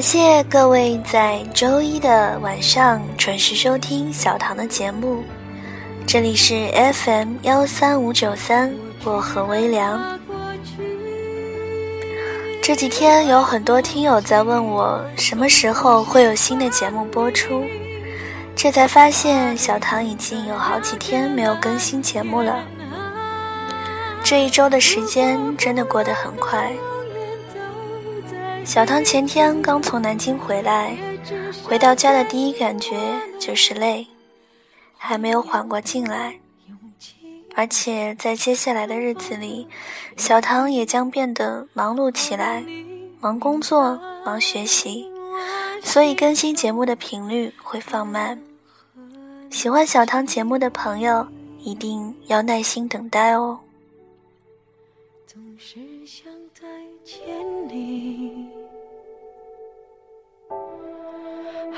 感谢各位在周一的晚上准时收听小唐的节目，这里是 FM 幺三五九三薄荷微凉。这几天有很多听友在问我什么时候会有新的节目播出，这才发现小唐已经有好几天没有更新节目了。这一周的时间真的过得很快。小唐前天刚从南京回来，回到家的第一感觉就是累，还没有缓过劲来。而且在接下来的日子里，小唐也将变得忙碌起来，忙工作，忙学习，所以更新节目的频率会放慢。喜欢小唐节目的朋友，一定要耐心等待哦。总是想再见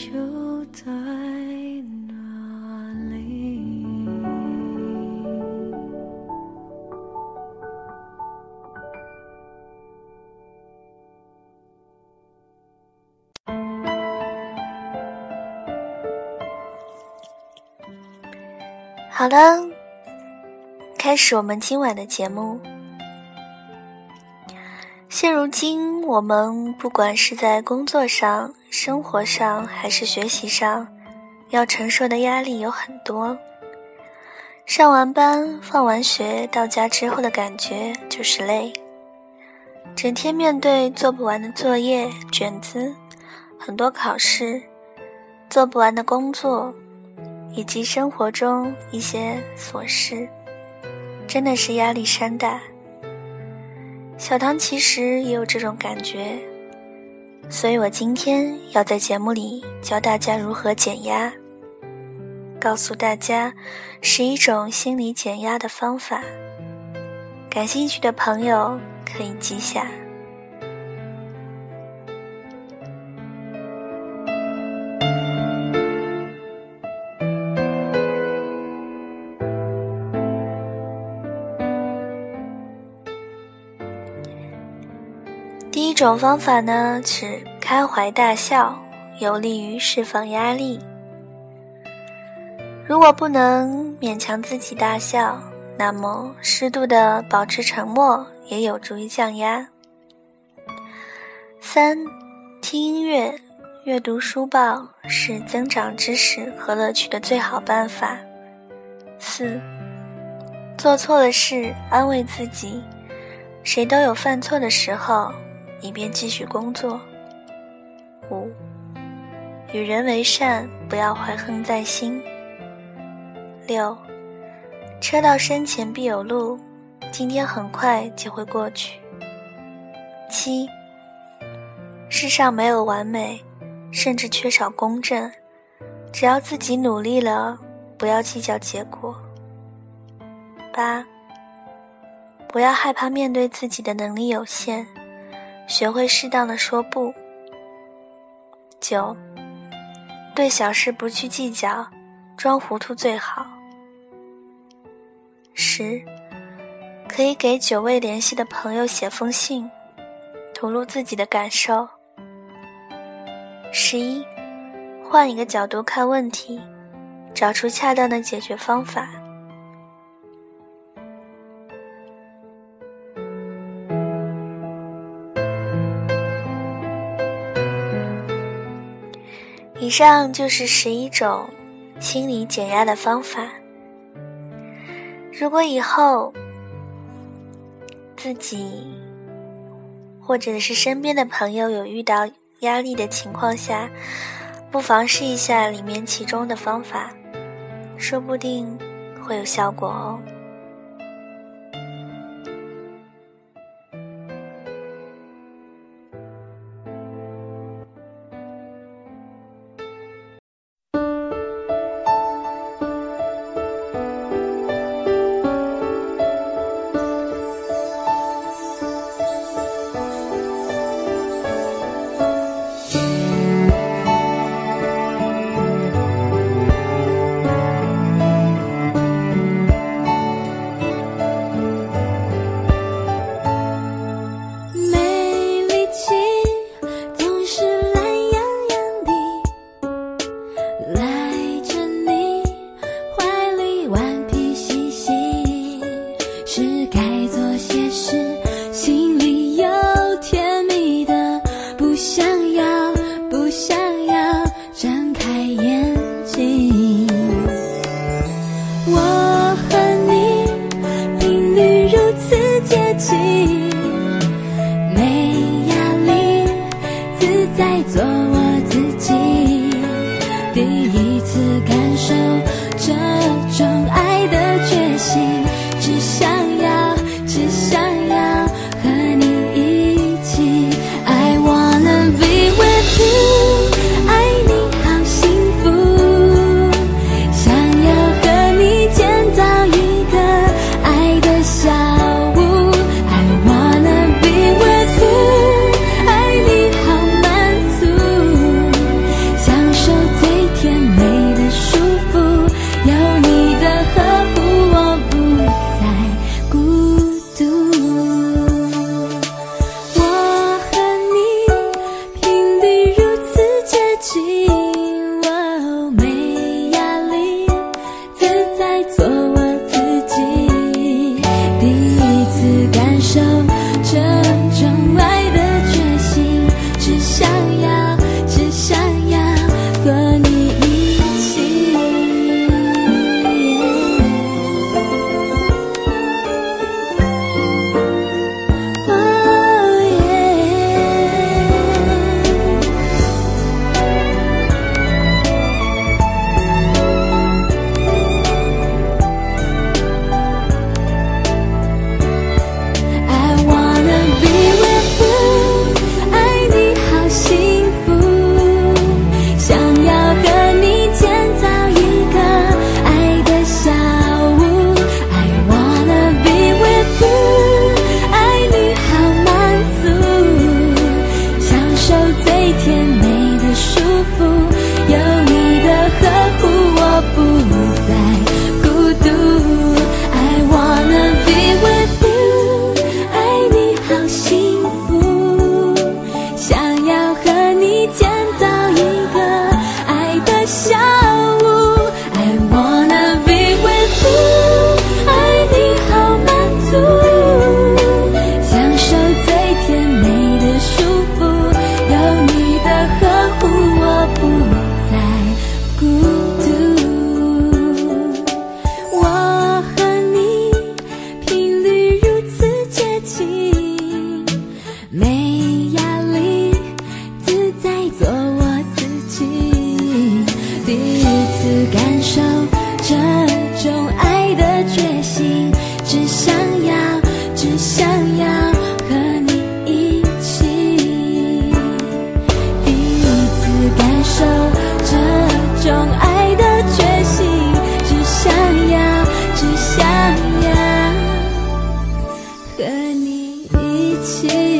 就在哪里？好了，开始我们今晚的节目。现如今，我们不管是在工作上、生活上，还是学习上，要承受的压力有很多。上完班、放完学到家之后的感觉就是累，整天面对做不完的作业、卷子，很多考试，做不完的工作。以及生活中一些琐事，真的是压力山大。小唐其实也有这种感觉，所以我今天要在节目里教大家如何减压，告诉大家是一种心理减压的方法。感兴趣的朋友可以记下。第一种方法呢是开怀大笑，有利于释放压力。如果不能勉强自己大笑，那么适度的保持沉默也有助于降压。三，听音乐、阅读书报是增长知识和乐趣的最好办法。四，做错了事安慰自己，谁都有犯错的时候，以便继续工作。五，与人为善，不要怀恨在心。六，车到山前必有路，今天很快就会过去。七。世上没有完美，甚至缺少公正。只要自己努力了，不要计较结果。八，不要害怕面对自己的能力有限，学会适当的说不。九，对小事不去计较，装糊涂最好。十，可以给久未联系的朋友写封信，吐露自己的感受。十一，换一个角度看问题，找出恰当的解决方法。以上就是十一种心理减压的方法。如果以后自己或者是身边的朋友有遇到，压力的情况下，不妨试一下里面其中的方法，说不定会有效果哦。真爱。起。